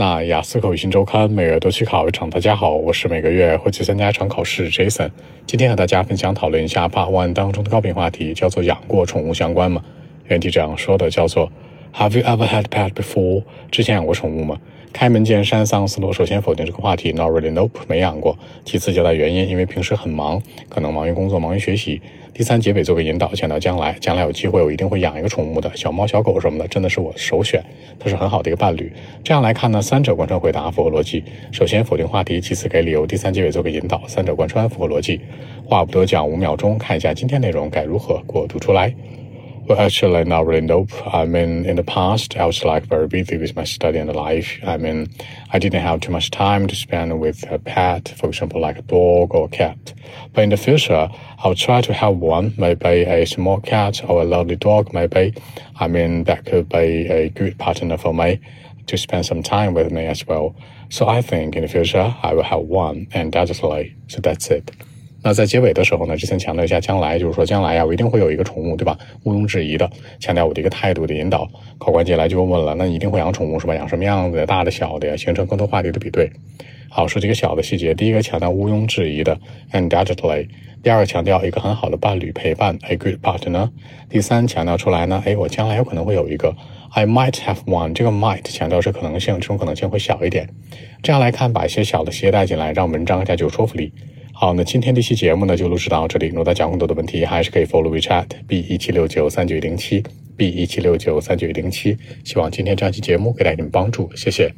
那雅思口语新周刊每月都去考一场。大家好，我是每个月会去参加一场考试 Jason。今天和大家分享讨论一下 Part One 当中的高频话题，叫做养过宠物相关吗？原题这样说的，叫做 Have you ever had pet before？之前养过宠物吗？开门见山，桑斯罗首先否定这个话题，Not really, nope，没养过。其次交代原因，因为平时很忙，可能忙于工作，忙于学习。第三结尾做个引导，强调将来，将来有机会我一定会养一个宠物的，小猫小狗什么的，真的是我首选，它是很好的一个伴侣。这样来看呢，三者贯穿回答符合逻辑。首先否定话题，其次给理由，第三结尾做个引导，三者贯穿符合逻辑。话不多讲，五秒钟看一下今天内容该如何过渡出来。Well, actually, not really. Nope. I mean, in the past, I was like very busy with my study and life. I mean, I didn't have too much time to spend with a pet, for example, like a dog or a cat. But in the future, I'll try to have one, maybe a small cat or a lovely dog, maybe. I mean, that could be a good partner for me to spend some time with me as well. So I think in the future, I will have one, and that's undoubtedly. So that's it. 那在结尾的时候呢，之前强调一下将来，就是说将来呀，我一定会有一个宠物，对吧？毋庸置疑的，强调我的一个态度的引导。考官接下来就问了，那你一定会养宠物是吧？养什么样子的？大的、小的呀？形成更多话题的比对。好，说几个小的细节。第一个强调毋庸置疑的，undoubtedly。第二个强调一个很好的伴侣陪伴，a good partner。第三强调出来呢，哎，我将来有可能会有一个，I might have one。这个 might 强调是可能性，这种可能性会小一点。这样来看，把一些小的携带进来，让文章更加具有说服力。好，那今天这期节目呢就录制到这里。如果大家有更多的问题，还是可以 follow WeChat b 一七六九三九零七 b 一七六九三九零七。希望今天这期节目给大家一点帮助，谢谢。